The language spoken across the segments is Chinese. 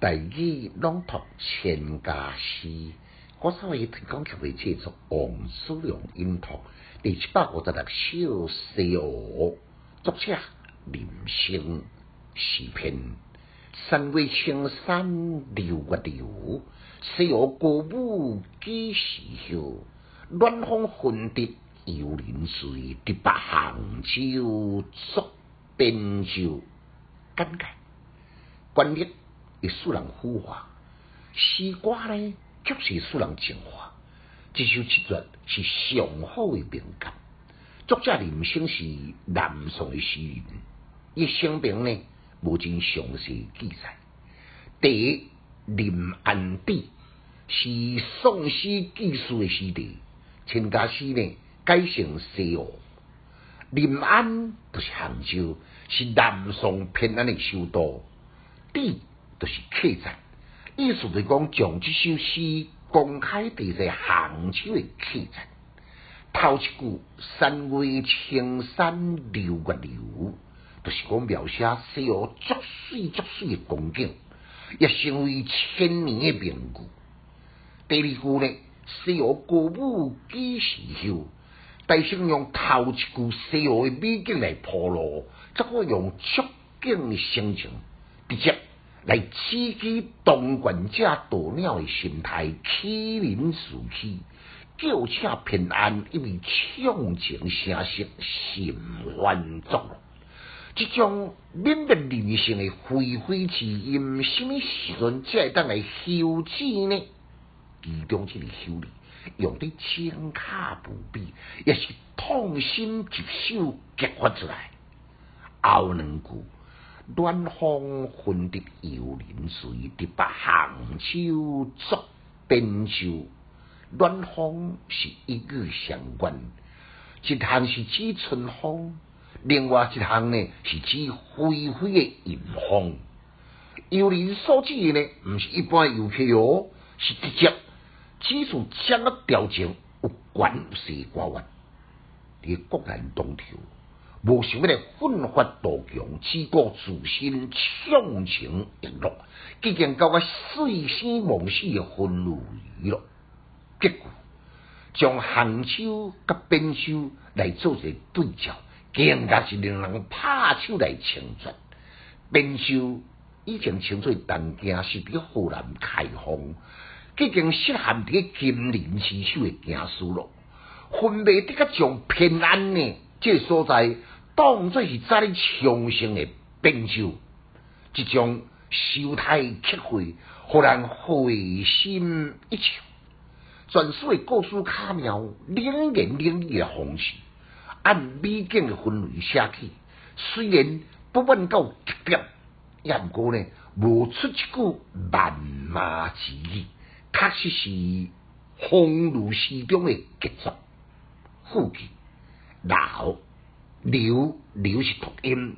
大语朗读千家诗，我稍微提供曲的制作王思良音读第七百五十六首西湖，作者林升，诗篇。山外青山流月流，西湖歌舞几时休？暖风熏得游人醉，直把杭州作汴州。感慨，观念会使人腐化，诗歌呢却是使人净化。这首七绝是上好的名感。作者林升是南宋的诗人，一生平呢无尽详细记载。第一，临安邸是宋诗记述的诗地，陈家诗呢改成西湖。临安就是杭州，是南宋偏安的首都。地就是客栈，意思就是讲，将这首诗公开伫在杭州的客栈。头一句“山外青山流月流”，就是讲描写西湖足水足水的光景，也成为千年的名句。第二句呢，“西湖歌舞几时休”，大先用头一句西湖的美景来铺路，则可用触景的心情，直接。来刺激当权者鸵鸟的心态，欺人自欺，叫车平安，因为唱情声色心欢作。这种免得人性的非非之音，什么时阵才会当来休止呢？其中这个修理，用得轻卡不比，也是痛心疾首激发出来。后两句。暖风熏得游人醉，直把杭州作汴州。暖风是一语相关，一项是指春风，另外一项呢是指霏霏的阴风。游人所指的呢，毋是一般游客哦，是直接指出将个调情有关系关员，伫国难当头。无想要来奋发图强，只顾自身畅情逸乐，既然到我碎生忘死的婚礼了，结果将杭州甲滨州来做一个对照，更加是令人拍手来称赞。滨州以前称作东京，是伫河南开封，既然适合伫金陵之首的行书咯，分别得个将平安呢？这所在。当作是在你长生的汴州，一种秀态气会，互人会心一笑。全书的故事卡妙，冷言冷语的方式，按美景的氛围写起。虽然不问到极点，也毋过呢，无出一句谩骂之语，确实是风露诗中的杰作。副句老。刘刘是读音，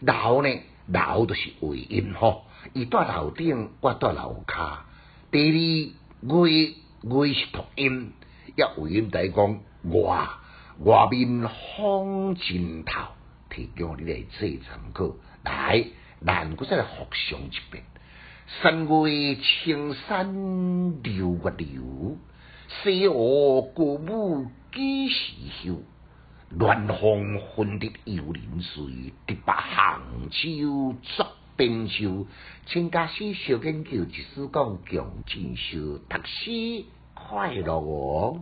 老呢老就是尾音吼。伊在楼顶，我在楼下。第二月月是读音，一尾音在讲外外面风尽头，提供你来做参考。来，咱搁再来复诵一遍：山外青山流月流，西湖歌舞几时休？乱风熏得游人醉，直把杭州作汴州。请假使小研究，即使讲强进修，读书快乐哦。